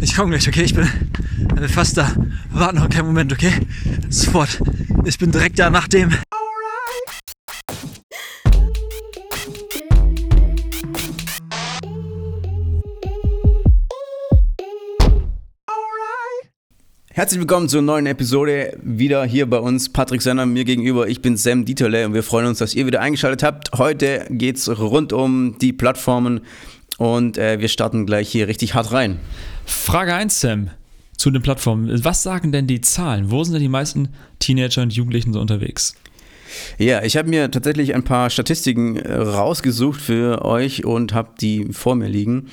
Ich komme gleich, okay? Ich bin äh, fast da. Warte noch einen kleinen Moment, okay? Sofort. Ich bin direkt da nach dem. Herzlich willkommen zur neuen Episode. Wieder hier bei uns Patrick Senner, mir gegenüber. Ich bin Sam Dieterle und wir freuen uns, dass ihr wieder eingeschaltet habt. Heute geht es rund um die Plattformen und äh, wir starten gleich hier richtig hart rein. Frage 1, Sam, zu den Plattformen. Was sagen denn die Zahlen? Wo sind denn die meisten Teenager und Jugendlichen so unterwegs? Ja, ich habe mir tatsächlich ein paar Statistiken äh, rausgesucht für euch und habe die vor mir liegen.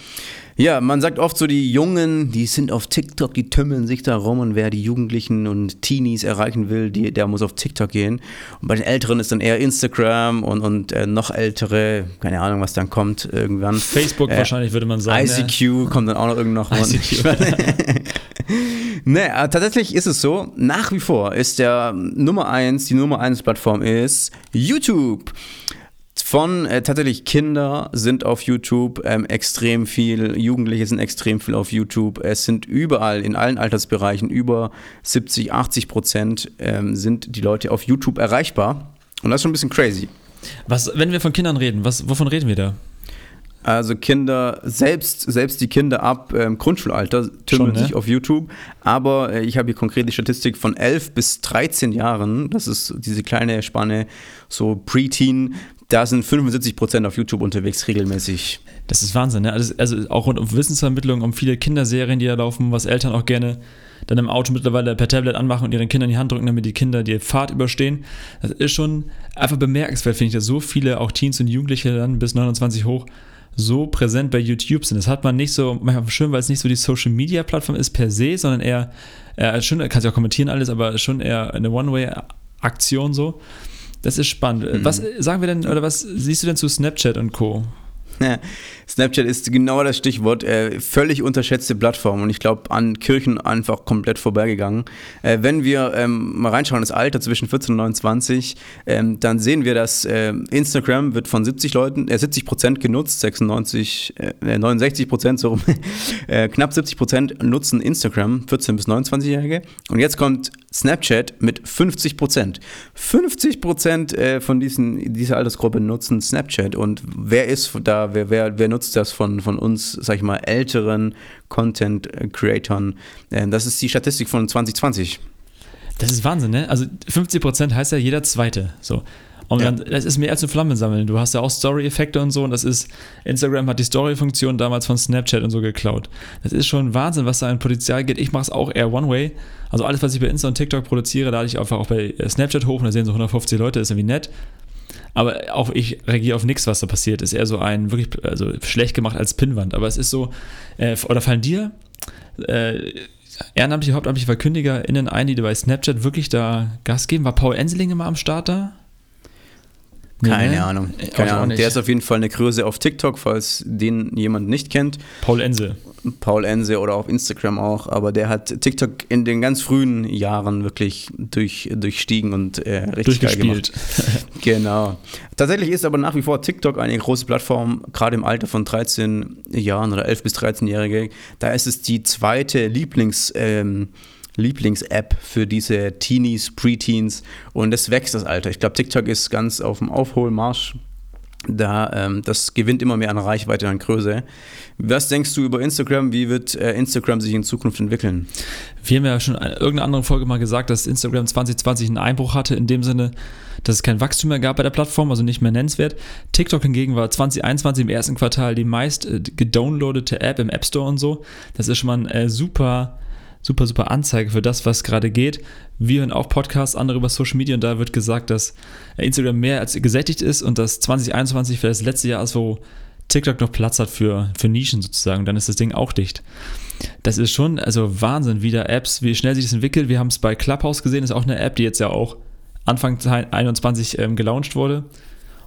Ja, man sagt oft so, die Jungen, die sind auf TikTok, die tümmeln sich da rum und wer die Jugendlichen und Teenies erreichen will, die, der muss auf TikTok gehen. Und bei den Älteren ist dann eher Instagram und, und äh, noch ältere, keine Ahnung, was dann kommt irgendwann. Facebook äh, wahrscheinlich würde man sagen. ICQ ne? kommt dann auch noch irgendwann noch. ICQ. ne, tatsächlich ist es so, nach wie vor ist der Nummer eins, die Nummer eins Plattform ist YouTube von äh, tatsächlich Kinder sind auf YouTube ähm, extrem viel, Jugendliche sind extrem viel auf YouTube. Es sind überall in allen Altersbereichen über 70, 80 Prozent ähm, sind die Leute auf YouTube erreichbar. Und das ist schon ein bisschen crazy. Was, wenn wir von Kindern reden, was, wovon reden wir da? Also Kinder, selbst, selbst die Kinder ab ähm, Grundschulalter tümmeln ne? sich auf YouTube. Aber äh, ich habe hier konkret die Statistik von 11 bis 13 Jahren. Das ist diese kleine Spanne, so Preteen. Da sind 75 Prozent auf YouTube unterwegs regelmäßig. Das ist Wahnsinn, ne? Also, also auch rund um Wissensvermittlung, um viele Kinderserien, die da laufen, was Eltern auch gerne dann im Auto mittlerweile per Tablet anmachen und ihren Kindern in die Hand drücken, damit die Kinder die Fahrt überstehen. Das ist schon einfach bemerkenswert, finde ich, dass so viele, auch Teens und Jugendliche dann bis 29 hoch, so präsent bei YouTube sind. Das hat man nicht so, manchmal schön, weil es nicht so die Social Media Plattform ist per se, sondern eher, äh, schon, kannst ja auch kommentieren alles, aber schon eher eine One-Way-Aktion so. Das ist spannend. Mhm. Was sagen wir denn, oder was siehst du denn zu Snapchat und Co.? Snapchat ist genau das Stichwort. Äh, völlig unterschätzte Plattform und ich glaube an Kirchen einfach komplett vorbeigegangen. Äh, wenn wir ähm, mal reinschauen, das Alter zwischen 14 und 29, ähm, dann sehen wir, dass äh, Instagram wird von 70 Leuten, 70 äh, Prozent genutzt, 96, 69 äh, Prozent, so äh, knapp 70 Prozent nutzen Instagram, 14 bis 29-Jährige. Und jetzt kommt Snapchat mit 50 Prozent. 50 Prozent von diesen, dieser Altersgruppe nutzen Snapchat und wer ist da wer, wer, wer nutzt das von, von uns, sag ich mal, älteren Content-Creatoren? Ähm, das ist die Statistik von 2020. Das ist Wahnsinn, ne? Also 50% heißt ja jeder Zweite. So. Und ja. dann, das ist mehr als ein Flammen sammeln. Du hast ja auch Story-Effekte und so. Und das ist, Instagram hat die Story-Funktion damals von Snapchat und so geklaut. Das ist schon Wahnsinn, was da an Potenzial geht. Ich mache es auch eher One-Way. Also alles, was ich bei Insta und TikTok produziere, lade ich einfach auch bei Snapchat hoch und da sehen so 150 Leute, ist irgendwie nett. Aber auch ich reagiere auf nichts, was da passiert. Ist eher so ein wirklich also schlecht gemacht als Pinnwand. Aber es ist so, äh, oder fallen dir äh, ehrenamtliche, hauptamtliche VerkündigerInnen ein, die bei Snapchat wirklich da Gas geben? War Paul Enseling immer am Start da? Keine nee, Ahnung. Keine Ahnung. Der ist auf jeden Fall eine Größe auf TikTok, falls den jemand nicht kennt. Paul Ense. Paul Ense oder auf Instagram auch, aber der hat TikTok in den ganz frühen Jahren wirklich durch, durchstiegen und äh, richtig geil gemacht. genau. Tatsächlich ist aber nach wie vor TikTok eine große Plattform, gerade im Alter von 13 Jahren oder 11 bis 13-Jährige. Da ist es die zweite Lieblings- ähm, Lieblings-App für diese Teenies, Preteens und es wächst das Alter. Ich glaube, TikTok ist ganz auf dem Aufholmarsch. Da, ähm, das gewinnt immer mehr an Reichweite, an Größe. Was denkst du über Instagram? Wie wird äh, Instagram sich in Zukunft entwickeln? Wir haben ja schon in irgendeiner anderen Folge mal gesagt, dass Instagram 2020 einen Einbruch hatte, in dem Sinne, dass es kein Wachstum mehr gab bei der Plattform, also nicht mehr nennenswert. TikTok hingegen war 2021 im ersten Quartal die meist äh, gedownloadete App im App Store und so. Das ist schon mal ein äh, super super, super Anzeige für das, was gerade geht. Wir hören auch Podcasts, andere über Social Media und da wird gesagt, dass Instagram mehr als gesättigt ist und dass 2021 für das letzte Jahr ist, wo TikTok noch Platz hat für, für Nischen sozusagen. Dann ist das Ding auch dicht. Das ist schon, also Wahnsinn, wie da Apps, wie schnell sich das entwickelt. Wir haben es bei Clubhouse gesehen, ist auch eine App, die jetzt ja auch Anfang 2021 ähm, gelauncht wurde.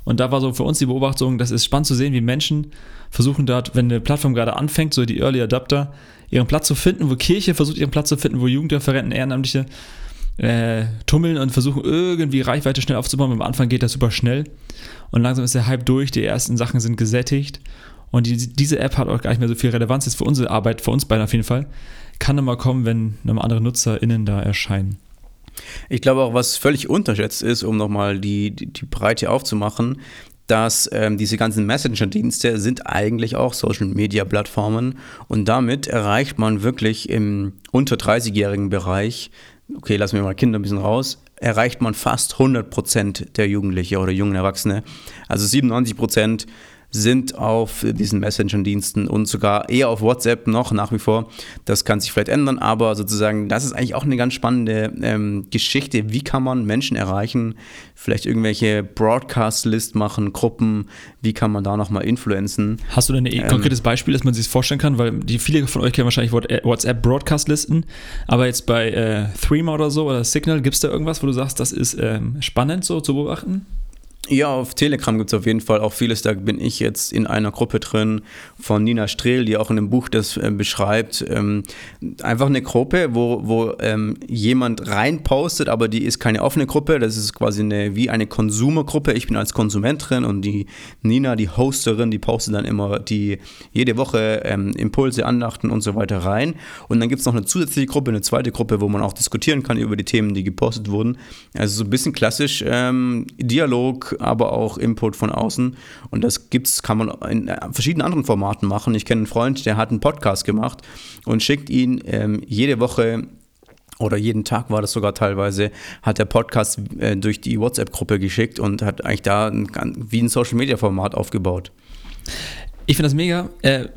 Und da war so für uns die Beobachtung, das ist spannend zu sehen, wie Menschen versuchen dort, wenn eine Plattform gerade anfängt, so die Early Adapter, ihren Platz zu finden, wo Kirche versucht, ihren Platz zu finden, wo Jugendreferenten, Ehrenamtliche äh, tummeln und versuchen irgendwie Reichweite schnell aufzubauen. Am Anfang geht das super schnell und langsam ist der Hype durch, die ersten Sachen sind gesättigt Und die, diese App hat auch gar nicht mehr so viel Relevanz jetzt für unsere Arbeit, für uns beide auf jeden Fall. Kann nochmal kommen, wenn nochmal andere NutzerInnen da erscheinen. Ich glaube auch, was völlig unterschätzt ist, um nochmal die, die, die Breite aufzumachen, dass ähm, diese ganzen Messenger-Dienste sind eigentlich auch Social-Media-Plattformen und damit erreicht man wirklich im unter 30-jährigen Bereich, okay, lassen wir mal Kinder ein bisschen raus, erreicht man fast 100 Prozent der Jugendliche oder jungen Erwachsene. Also 97 Prozent sind auf diesen Messenger-Diensten und sogar eher auf WhatsApp noch nach wie vor. Das kann sich vielleicht ändern, aber sozusagen, das ist eigentlich auch eine ganz spannende ähm, Geschichte. Wie kann man Menschen erreichen? Vielleicht irgendwelche Broadcast-List machen, Gruppen. Wie kann man da nochmal influenzen? Hast du denn ein ähm, konkretes Beispiel, dass man sich vorstellen kann? Weil die viele von euch kennen wahrscheinlich WhatsApp-Broadcast-Listen, aber jetzt bei äh, Threema oder so oder Signal, gibt es da irgendwas, wo du sagst, das ist ähm, spannend so zu beobachten? Ja, auf Telegram gibt es auf jeden Fall auch vieles. Da bin ich jetzt in einer Gruppe drin von Nina Strehl, die auch in dem Buch das äh, beschreibt. Ähm, einfach eine Gruppe, wo, wo ähm, jemand reinpostet, aber die ist keine offene Gruppe. Das ist quasi eine, wie eine Konsumergruppe. Ich bin als Konsument drin und die Nina, die Hosterin, die postet dann immer die jede Woche ähm, Impulse, Andachten und so weiter rein. Und dann gibt es noch eine zusätzliche Gruppe, eine zweite Gruppe, wo man auch diskutieren kann über die Themen, die gepostet wurden. Also so ein bisschen klassisch ähm, Dialog aber auch Input von außen. Und das gibt's, kann man in äh, verschiedenen anderen Formaten machen. Ich kenne einen Freund, der hat einen Podcast gemacht und schickt ihn ähm, jede Woche oder jeden Tag war das sogar teilweise, hat der Podcast äh, durch die WhatsApp-Gruppe geschickt und hat eigentlich da ein, wie ein Social-Media-Format aufgebaut. Ich finde das mega. Äh,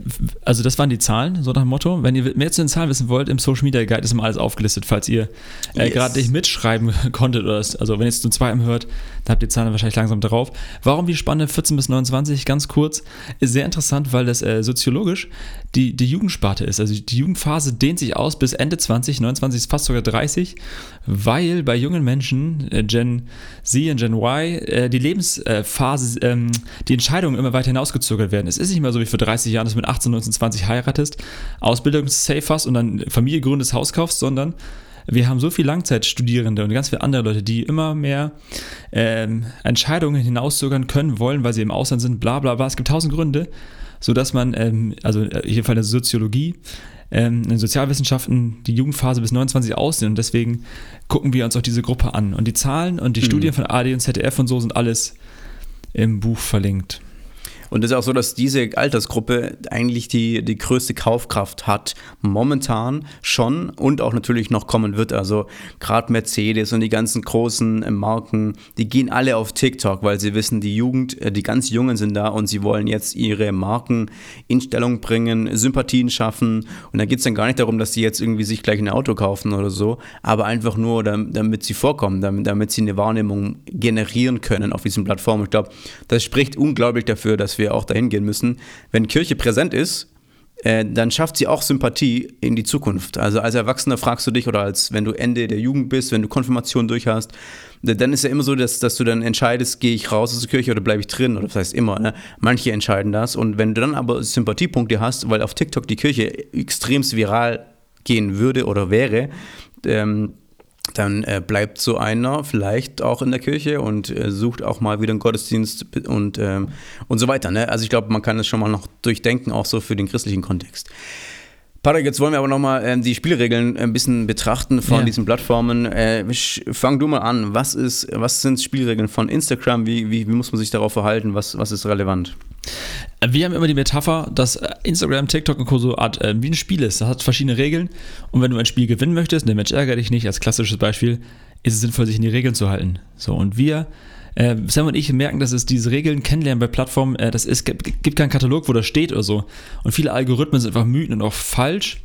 also, das waren die Zahlen, so nach dem Motto. Wenn ihr mehr zu den Zahlen wissen wollt, im Social Media Guide ist immer alles aufgelistet, falls ihr äh, yes. gerade nicht mitschreiben konntet. Oder das, also, wenn ihr es zum zweiten hört, dann habt ihr die Zahlen wahrscheinlich langsam drauf. Warum die Spanne 14 bis 29? Ganz kurz. Ist sehr interessant, weil das äh, soziologisch die, die Jugendsparte ist. Also, die Jugendphase dehnt sich aus bis Ende 20, 29 ist fast sogar 30, weil bei jungen Menschen, äh, Gen Z und Gen Y, äh, die Lebensphase, ähm, die Entscheidungen immer weiter hinausgezögert werden. Es ist nicht nicht mehr so wie vor 30 Jahren, dass du mit 18, 19, 20 heiratest, Ausbildung safe hast und dann Familie gründest, Haus kaufst, sondern wir haben so viele Langzeitstudierende und ganz viele andere Leute, die immer mehr ähm, Entscheidungen hinauszögern können wollen, weil sie im Ausland sind, bla bla bla. Es gibt tausend Gründe, sodass man, ähm, also äh, hier Fall der Soziologie, ähm, in Sozialwissenschaften die Jugendphase bis 29 aussehen und deswegen gucken wir uns auch diese Gruppe an. Und die Zahlen und die mhm. Studien von AD und ZDF und so sind alles im Buch verlinkt. Und es ist auch so, dass diese Altersgruppe eigentlich die, die größte Kaufkraft hat, momentan schon und auch natürlich noch kommen wird. Also gerade Mercedes und die ganzen großen äh, Marken, die gehen alle auf TikTok, weil sie wissen, die Jugend, äh, die ganz Jungen sind da und sie wollen jetzt ihre Marken in Stellung bringen, Sympathien schaffen. Und da geht es dann gar nicht darum, dass sie jetzt irgendwie sich gleich ein Auto kaufen oder so, aber einfach nur, damit sie vorkommen, damit, damit sie eine Wahrnehmung generieren können auf diesen Plattformen. Ich glaube, das spricht unglaublich dafür, dass wir wir auch dahin gehen müssen, wenn Kirche präsent ist, äh, dann schafft sie auch Sympathie in die Zukunft. Also als Erwachsener fragst du dich oder als wenn du Ende der Jugend bist, wenn du Konfirmation durch hast, dann ist ja immer so, dass, dass du dann entscheidest, gehe ich raus aus der Kirche oder bleibe ich drin oder das heißt immer, ne? Manche entscheiden das und wenn du dann aber Sympathiepunkte hast, weil auf TikTok die Kirche extremst viral gehen würde oder wäre, ähm, dann äh, bleibt so einer vielleicht auch in der Kirche und äh, sucht auch mal wieder einen Gottesdienst und, ähm, und so weiter. Ne? Also ich glaube, man kann es schon mal noch durchdenken, auch so für den christlichen Kontext. Patrick, jetzt wollen wir aber nochmal ähm, die Spielregeln ein bisschen betrachten von ja. diesen Plattformen. Äh, fang du mal an. Was, ist, was sind Spielregeln von Instagram? Wie, wie, wie muss man sich darauf verhalten? Was, was ist relevant? Wir haben immer die Metapher, dass Instagram, TikTok und Co. so Art äh, wie ein Spiel ist. Das hat verschiedene Regeln. Und wenn du ein Spiel gewinnen möchtest, der Mensch ärgert dich nicht, als klassisches Beispiel, ist es sinnvoll, sich in die Regeln zu halten. So, und wir äh, Sam und ich merken, dass es diese Regeln kennenlernen bei Plattformen, äh, das ist, gibt keinen Katalog, wo das steht oder so. Und viele Algorithmen sind einfach Mythen und auch falsch.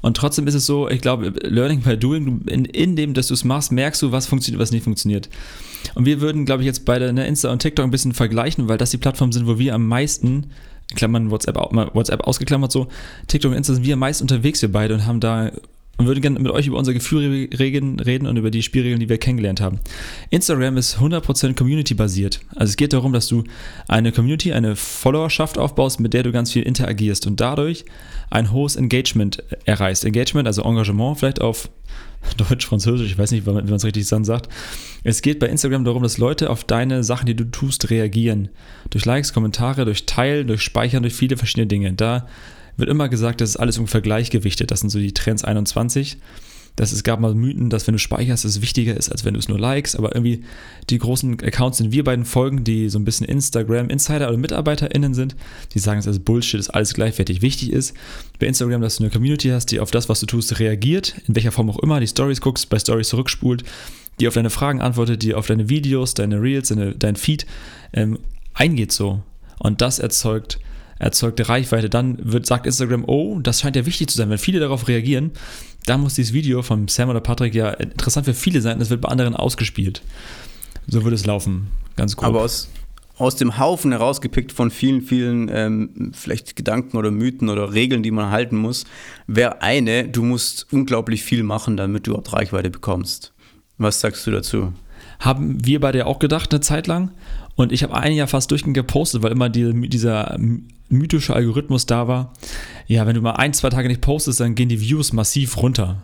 Und trotzdem ist es so, ich glaube, Learning by Doing, in, in dem, dass du es machst, merkst du, was funktioniert, was nicht funktioniert. Und wir würden, glaube ich, jetzt beide ne, Insta und TikTok ein bisschen vergleichen, weil das die Plattformen sind, wo wir am meisten, Klammern WhatsApp, WhatsApp ausgeklammert so, TikTok und Insta sind wir meist unterwegs, wir beide, und haben da und würde gerne mit euch über unsere Gefühle reden und über die Spielregeln, die wir kennengelernt haben. Instagram ist 100% Community-basiert. Also es geht darum, dass du eine Community, eine Followerschaft aufbaust, mit der du ganz viel interagierst und dadurch ein hohes Engagement erreichst. Engagement, also Engagement vielleicht auf Deutsch, Französisch, ich weiß nicht, wie man es richtig dann sagt. Es geht bei Instagram darum, dass Leute auf deine Sachen, die du tust, reagieren. Durch Likes, Kommentare, durch Teilen, durch Speichern, durch viele verschiedene Dinge. Da wird immer gesagt, das ist alles ungefähr gleichgewichtet. Das sind so die Trends 21. Das, es gab mal Mythen, dass wenn du speicherst, es wichtiger ist, als wenn du es nur likes. Aber irgendwie die großen Accounts sind wir beiden Folgen, die so ein bisschen Instagram-Insider oder MitarbeiterInnen sind, die sagen, es ist Bullshit, ist alles gleichwertig. Wichtig ist bei Instagram, dass du eine Community hast, die auf das, was du tust, reagiert, in welcher Form auch immer, die Stories guckst, bei Stories zurückspult, die auf deine Fragen antwortet, die auf deine Videos, deine Reels, deine, dein Feed ähm, eingeht so. Und das erzeugt erzeugte Reichweite, dann wird, sagt Instagram, oh, das scheint ja wichtig zu sein. Wenn viele darauf reagieren, dann muss dieses Video von Sam oder Patrick ja interessant für viele sein. Das wird bei anderen ausgespielt. So würde es laufen, ganz grob. Aber aus, aus dem Haufen herausgepickt von vielen, vielen ähm, vielleicht Gedanken oder Mythen oder Regeln, die man halten muss, wäre eine, du musst unglaublich viel machen, damit du auch Reichweite bekommst. Was sagst du dazu? Haben wir beide ja auch gedacht, eine Zeit lang. Und ich habe ein Jahr fast durchgehend gepostet, weil immer die, dieser mythische Algorithmus da war. Ja, wenn du mal ein, zwei Tage nicht postest, dann gehen die Views massiv runter.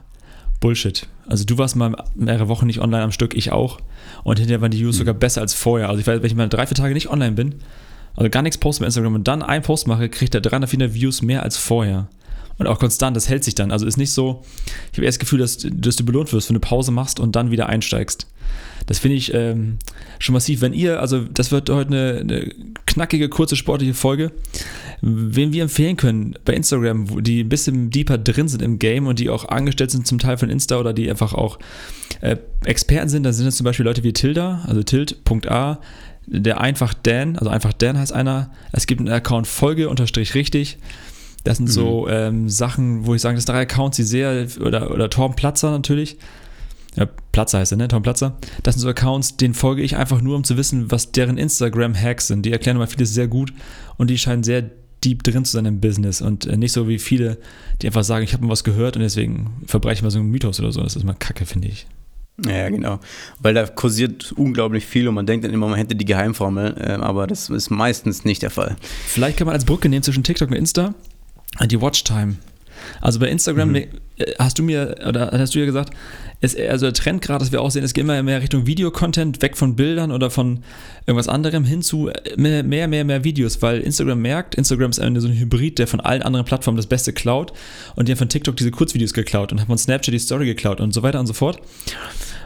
Bullshit. Also du warst mal mehrere Wochen nicht online am Stück, ich auch. Und hinterher waren die Views mhm. sogar besser als vorher. Also ich weiß, wenn ich mal drei, vier Tage nicht online bin, also gar nichts poste bei Instagram und dann einen Post mache, kriegt er 300, 400 Views mehr als vorher. Und auch konstant, das hält sich dann. Also ist nicht so, ich habe eher das Gefühl, dass, dass du belohnt wirst, wenn du Pause machst und dann wieder einsteigst. Das finde ich ähm, schon massiv. Wenn ihr, also das wird heute eine, eine, knackige, kurze, sportliche Folge, wen wir empfehlen können bei Instagram, die ein bisschen deeper drin sind im Game und die auch angestellt sind zum Teil von Insta oder die einfach auch äh, Experten sind, dann sind es zum Beispiel Leute wie Tilda, also tild.a, der einfach Dan, also einfach Dan heißt einer. Es gibt einen Account Folge unterstrich richtig. Das sind mhm. so ähm, Sachen, wo ich sage, das sind drei Accounts, die sehr, oder, oder Torben Platzer natürlich, ja, Platzer heißt er, ne? Tom Platzer. Das sind so Accounts, denen folge ich einfach nur, um zu wissen, was deren Instagram-Hacks sind. Die erklären immer vieles sehr gut und die scheinen sehr deep drin zu sein im Business und äh, nicht so wie viele, die einfach sagen, ich habe mal was gehört und deswegen verbreche ich mal so einen Mythos oder so. Das ist immer kacke, finde ich. Ja, genau. Weil da kursiert unglaublich viel und man denkt dann immer, man hätte die Geheimformel, äh, aber das ist meistens nicht der Fall. Vielleicht kann man als Brücke nehmen zwischen TikTok und Insta die Watchtime. Also bei Instagram mhm. Äh, hast du mir, oder hast du ja gesagt, ist also der Trend gerade, dass wir auch sehen, es geht immer mehr Richtung Videocontent, weg von Bildern oder von irgendwas anderem hin zu äh, mehr, mehr, mehr, mehr Videos, weil Instagram merkt, Instagram ist eine, so ein Hybrid, der von allen anderen Plattformen das Beste klaut und die haben von TikTok diese Kurzvideos geklaut und haben von Snapchat die Story geklaut und so weiter und so fort.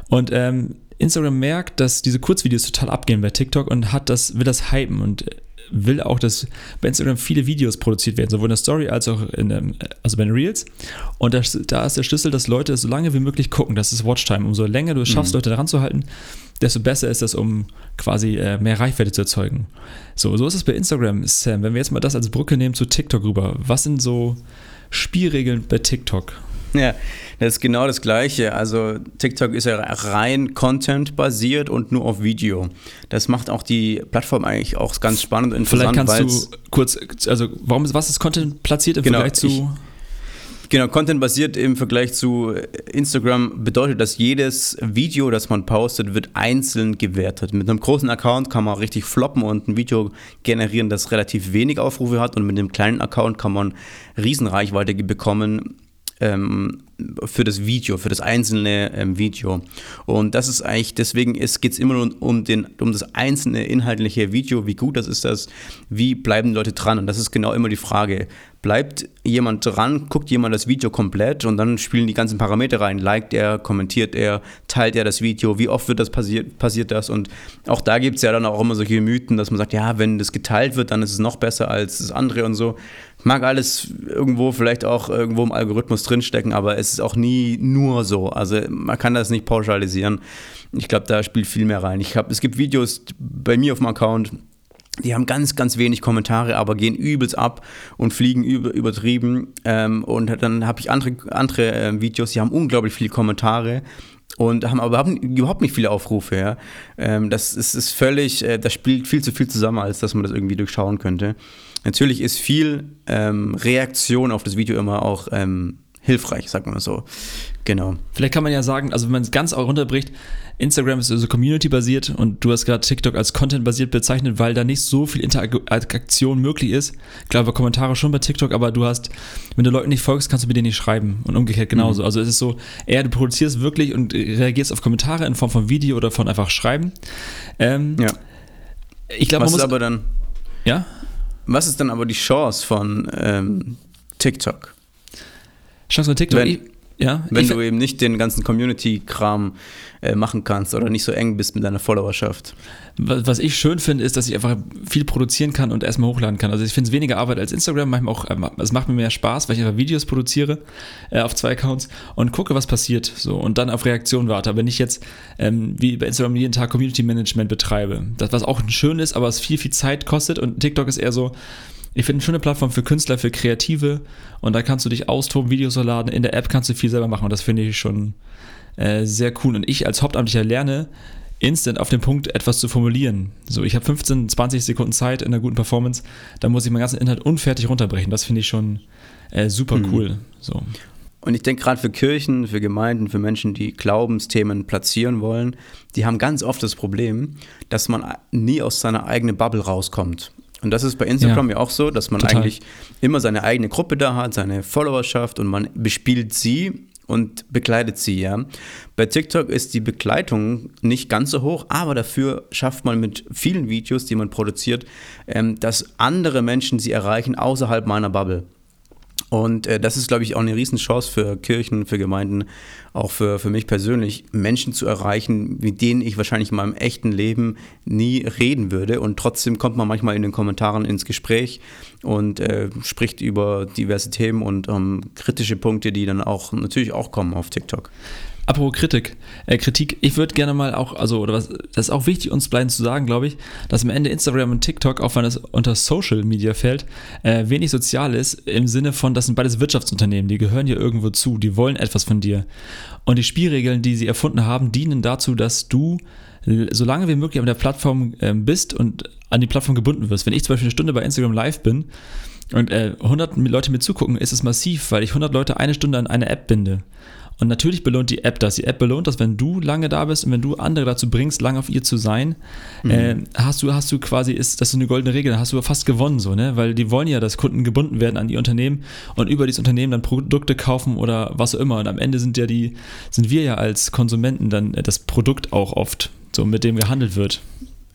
Und ähm, Instagram merkt, dass diese Kurzvideos total abgehen bei TikTok und hat das, will das hypen und will auch, dass bei Instagram viele Videos produziert werden, sowohl in der Story als auch in, also bei den Reels. Und das, da ist der Schlüssel, dass Leute so lange wie möglich gucken. Das ist Watchtime. Umso länger du es schaffst, mhm. Leute daran zu halten, desto besser ist das, um quasi äh, mehr Reichweite zu erzeugen. So, so ist es bei Instagram, Sam. Wenn wir jetzt mal das als Brücke nehmen zu TikTok rüber, was sind so Spielregeln bei TikTok? Ja, das ist genau das Gleiche. Also TikTok ist ja rein Content-basiert und nur auf Video. Das macht auch die Plattform eigentlich auch ganz spannend und interessant. Vielleicht kannst du kurz, also warum, was ist Content platziert im genau, Vergleich zu... Ich, Genau, Content basiert im Vergleich zu Instagram bedeutet, dass jedes Video, das man postet, wird einzeln gewertet. Mit einem großen Account kann man richtig floppen und ein Video generieren, das relativ wenig Aufrufe hat und mit einem kleinen Account kann man Riesenreichweite bekommen ähm, für das Video, für das einzelne ähm, Video. Und das ist eigentlich, deswegen geht es immer um, um, den, um das einzelne inhaltliche Video, wie gut das ist das, wie bleiben Leute dran. Und das ist genau immer die Frage. Bleibt jemand dran, guckt jemand das Video komplett und dann spielen die ganzen Parameter rein. Liked er, kommentiert er, teilt er das Video, wie oft wird das passiert, passiert das? Und auch da gibt es ja dann auch immer solche Mythen, dass man sagt, ja, wenn das geteilt wird, dann ist es noch besser als das andere und so. Mag alles irgendwo vielleicht auch irgendwo im Algorithmus drinstecken, aber es ist auch nie nur so. Also man kann das nicht pauschalisieren. Ich glaube, da spielt viel mehr rein. Ich hab, es gibt Videos bei mir auf dem Account, die haben ganz, ganz wenig Kommentare, aber gehen übelst ab und fliegen über, übertrieben. Ähm, und dann habe ich andere, andere äh, Videos, die haben unglaublich viele Kommentare und haben aber überhaupt nicht viele Aufrufe. Ja. Ähm, das ist, ist völlig, äh, das spielt viel zu viel zusammen, als dass man das irgendwie durchschauen könnte. Natürlich ist viel ähm, Reaktion auf das Video immer auch ähm, hilfreich, sagen wir mal so. Genau. Vielleicht kann man ja sagen, also wenn man es ganz auch runterbricht, Instagram ist also community-basiert und du hast gerade TikTok als Content-basiert bezeichnet, weil da nicht so viel Interaktion möglich ist. Klar, bei Kommentare schon bei TikTok, aber du hast, wenn du Leuten nicht folgst, kannst du mit denen nicht schreiben und umgekehrt genauso. Mhm. Also es ist so, eher du produzierst wirklich und reagierst auf Kommentare in Form von Video oder von einfach Schreiben. Ähm, ja. Ich glaube, man muss aber dann. Ja. Was ist dann aber die Chance von ähm, TikTok? Chance von TikTok? Wenn, ja, wenn du eben nicht den ganzen Community-Kram äh, machen kannst oder nicht so eng bist mit deiner Followerschaft. Was ich schön finde, ist, dass ich einfach viel produzieren kann und erstmal hochladen kann. Also ich finde es weniger Arbeit als Instagram, manchmal auch, ähm, es macht mir mehr Spaß, weil ich einfach Videos produziere äh, auf zwei Accounts und gucke, was passiert so und dann auf Reaktionen warte. Aber wenn ich jetzt ähm, wie bei Instagram jeden Tag Community Management betreibe, das was auch schön ist, aber es viel, viel Zeit kostet und TikTok ist eher so, ich finde eine schöne Plattform für Künstler, für Kreative und da kannst du dich austoben, Videos laden. In der App kannst du viel selber machen und das finde ich schon äh, sehr cool. Und ich als Hauptamtlicher lerne, instant auf den Punkt etwas zu formulieren. So, ich habe 15, 20 Sekunden Zeit in einer guten Performance, da muss ich meinen ganzen Inhalt unfertig runterbrechen. Das finde ich schon äh, super mhm. cool. So. Und ich denke gerade für Kirchen, für Gemeinden, für Menschen, die Glaubensthemen platzieren wollen, die haben ganz oft das Problem, dass man nie aus seiner eigenen Bubble rauskommt. Und das ist bei Instagram ja, ja auch so, dass man total. eigentlich immer seine eigene Gruppe da hat, seine Followerschaft und man bespielt sie und begleitet sie, ja. Bei TikTok ist die Begleitung nicht ganz so hoch, aber dafür schafft man mit vielen Videos, die man produziert, ähm, dass andere Menschen sie erreichen außerhalb meiner Bubble. Und äh, das ist, glaube ich, auch eine Riesenchance für Kirchen, für Gemeinden, auch für, für mich persönlich, Menschen zu erreichen, mit denen ich wahrscheinlich in meinem echten Leben nie reden würde. Und trotzdem kommt man manchmal in den Kommentaren ins Gespräch und äh, spricht über diverse Themen und ähm, kritische Punkte, die dann auch natürlich auch kommen auf TikTok. Apropos Kritik, äh, Kritik, ich würde gerne mal auch, also, oder was, das ist auch wichtig, uns beiden zu sagen, glaube ich, dass am Ende Instagram und TikTok, auch wenn es unter Social Media fällt, äh, wenig sozial ist, im Sinne von, das sind beides Wirtschaftsunternehmen, die gehören dir irgendwo zu, die wollen etwas von dir. Und die Spielregeln, die sie erfunden haben, dienen dazu, dass du so lange wie möglich auf der Plattform äh, bist und an die Plattform gebunden wirst. Wenn ich zum Beispiel eine Stunde bei Instagram live bin, und äh, 100 Leute mir zugucken, ist es massiv, weil ich 100 Leute eine Stunde an eine App binde. Und natürlich belohnt die App das. Die App belohnt das, wenn du lange da bist und wenn du andere dazu bringst, lange auf ihr zu sein, mhm. äh, hast du, hast du quasi, ist das ist eine goldene Regel, dann hast du fast gewonnen, so, ne? Weil die wollen ja, dass Kunden gebunden werden an ihr Unternehmen und über dieses Unternehmen dann Produkte kaufen oder was auch immer. Und am Ende sind ja die, sind wir ja als Konsumenten dann das Produkt auch oft, so mit dem gehandelt wird.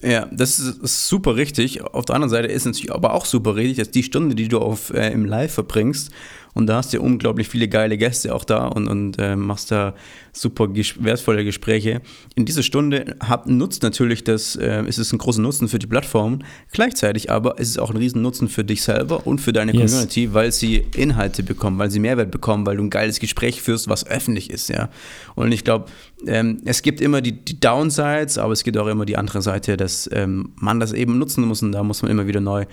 Ja, das ist super richtig. Auf der anderen Seite ist es natürlich aber auch super richtig, dass die Stunde, die du auf, äh, im Live verbringst, und da hast du unglaublich viele geile Gäste auch da und, und äh, machst da super ges wertvolle Gespräche. In dieser Stunde hab, nutzt natürlich das, äh, ist es ein großer Nutzen für die Plattform, gleichzeitig aber ist es auch ein riesen Nutzen für dich selber und für deine yes. Community, weil sie Inhalte bekommen, weil sie Mehrwert bekommen, weil du ein geiles Gespräch führst, was öffentlich ist, ja. Und ich glaube, ähm, es gibt immer die, die, Downsides, aber es gibt auch immer die andere Seite, dass ähm, man das eben nutzen muss und da muss man immer wieder neu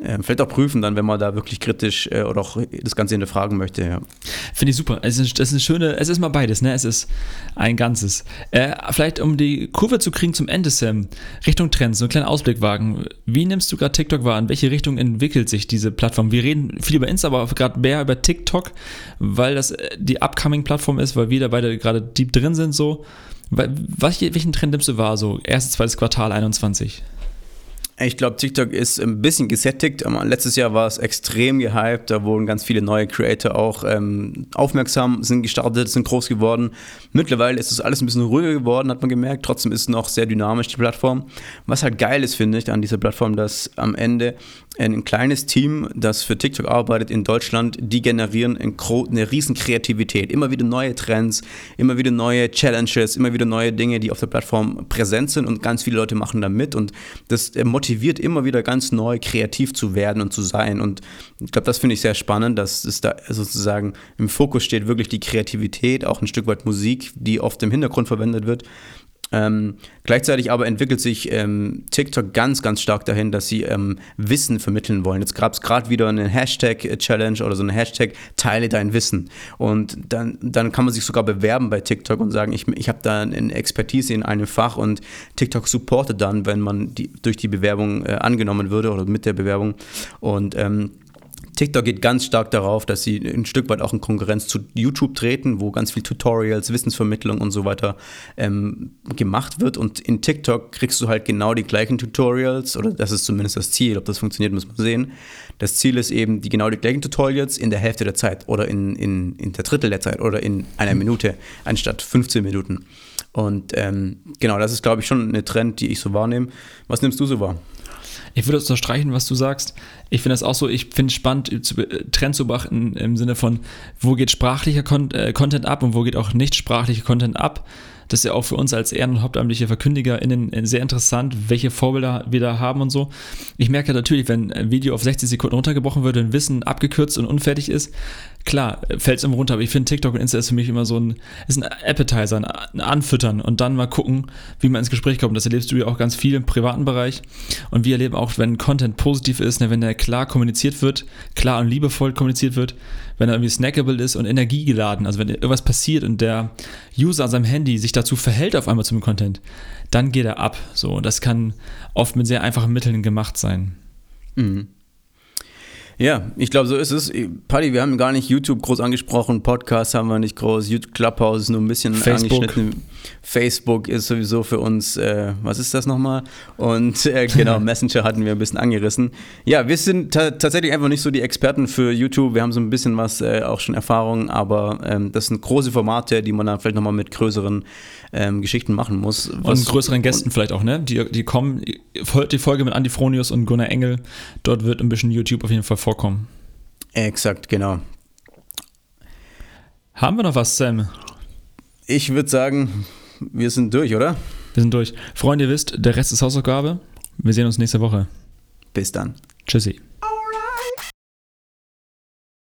äh, vielleicht auch prüfen dann, wenn man da wirklich kritisch äh, oder auch das Ganze hinterfragen möchte. Ja. Finde ich super. Es ist, ist eine schöne, es ist mal beides, ne? Es ist ein Ganzes. Äh, vielleicht um die Kurve zu kriegen zum Ende, Sam, Richtung Trends, so einen kleinen Ausblick wagen. Wie nimmst du gerade TikTok wahr? In welche Richtung entwickelt sich diese Plattform? Wir reden viel über Insta, aber gerade mehr über TikTok, weil das äh, die upcoming-Plattform ist, weil wir da beide gerade deep drin sind so. Welchen Trend nimmst du wahr, so erstes, zweites Quartal 21? Ich glaube, TikTok ist ein bisschen gesättigt. Ähm, letztes Jahr war es extrem gehypt. Da wurden ganz viele neue Creator auch ähm, aufmerksam, sind gestartet, sind groß geworden. Mittlerweile ist es alles ein bisschen ruhiger geworden, hat man gemerkt. Trotzdem ist es noch sehr dynamisch, die Plattform. Was halt geil ist, finde ich, an dieser Plattform, dass am Ende ein kleines Team, das für TikTok arbeitet in Deutschland, die generieren eine riesen Kreativität. Immer wieder neue Trends, immer wieder neue Challenges, immer wieder neue Dinge, die auf der Plattform präsent sind und ganz viele Leute machen da mit und das motiviert immer wieder ganz neu kreativ zu werden und zu sein und ich glaube, das finde ich sehr spannend, dass es da sozusagen im Fokus steht wirklich die Kreativität, auch ein Stück weit Musik, die oft im Hintergrund verwendet wird ähm, gleichzeitig aber entwickelt sich ähm, TikTok ganz, ganz stark dahin, dass sie ähm, Wissen vermitteln wollen. Jetzt gab es gerade wieder eine Hashtag-Challenge oder so eine Hashtag, teile dein Wissen. Und dann, dann kann man sich sogar bewerben bei TikTok und sagen, ich, ich habe da eine Expertise in einem Fach und TikTok supportet dann, wenn man die, durch die Bewerbung äh, angenommen würde oder mit der Bewerbung. Und ähm, TikTok geht ganz stark darauf, dass sie ein Stück weit auch in Konkurrenz zu YouTube treten, wo ganz viel Tutorials, Wissensvermittlung und so weiter ähm, gemacht wird. Und in TikTok kriegst du halt genau die gleichen Tutorials, oder das ist zumindest das Ziel. Ob das funktioniert, muss man sehen. Das Ziel ist eben, die genau die gleichen Tutorials in der Hälfte der Zeit oder in, in, in der Drittel der Zeit oder in einer Minute anstatt 15 Minuten. Und ähm, genau, das ist, glaube ich, schon eine Trend, die ich so wahrnehme. Was nimmst du so wahr? Ich würde unterstreichen, was du sagst. Ich finde das auch so, ich finde es spannend, äh, Trend zu beachten im Sinne von, wo geht sprachlicher äh, Content ab und wo geht auch nicht sprachlicher Content ab. Das ist ja auch für uns als Ehren- und hauptamtliche VerkündigerInnen äh, sehr interessant, welche Vorbilder wir da haben und so. Ich merke natürlich, wenn ein Video auf 60 Sekunden runtergebrochen wird und Wissen abgekürzt und unfertig ist, klar, fällt es immer runter, aber ich finde TikTok und Insta ist für mich immer so ein, ist ein Appetizer, ein Anfüttern und dann mal gucken, wie man ins Gespräch kommt. Das erlebst du ja auch ganz viel im privaten Bereich und wir erleben auch, wenn Content positiv ist, ne, wenn der klar kommuniziert wird, klar und liebevoll kommuniziert wird, wenn er irgendwie snackable ist und energiegeladen, also wenn irgendwas passiert und der User an seinem Handy sich dazu verhält auf einmal zum Content, dann geht er ab. So, das kann oft mit sehr einfachen Mitteln gemacht sein. Mhm. Ja, ich glaube, so ist es. Paddy, wir haben gar nicht YouTube groß angesprochen, Podcast haben wir nicht groß, YouTube Clubhouse ist nur ein bisschen Facebook. angeschnitten. Facebook ist sowieso für uns, äh, was ist das nochmal? Und äh, genau, Messenger hatten wir ein bisschen angerissen. Ja, wir sind ta tatsächlich einfach nicht so die Experten für YouTube. Wir haben so ein bisschen was, äh, auch schon Erfahrung, aber ähm, das sind große Formate, die man dann vielleicht nochmal mit größeren ähm, Geschichten machen muss. und größeren Gästen vielleicht auch, ne? Die, die kommen, folgt die Folge mit Andi Fronius und Gunnar Engel. Dort wird ein bisschen YouTube auf jeden Fall vorkommen. Exakt, genau. Haben wir noch was, Sam? Ich würde sagen, wir sind durch, oder? Wir sind durch. Freunde, ihr wisst, der Rest ist Hausaufgabe. Wir sehen uns nächste Woche. Bis dann. Tschüssi.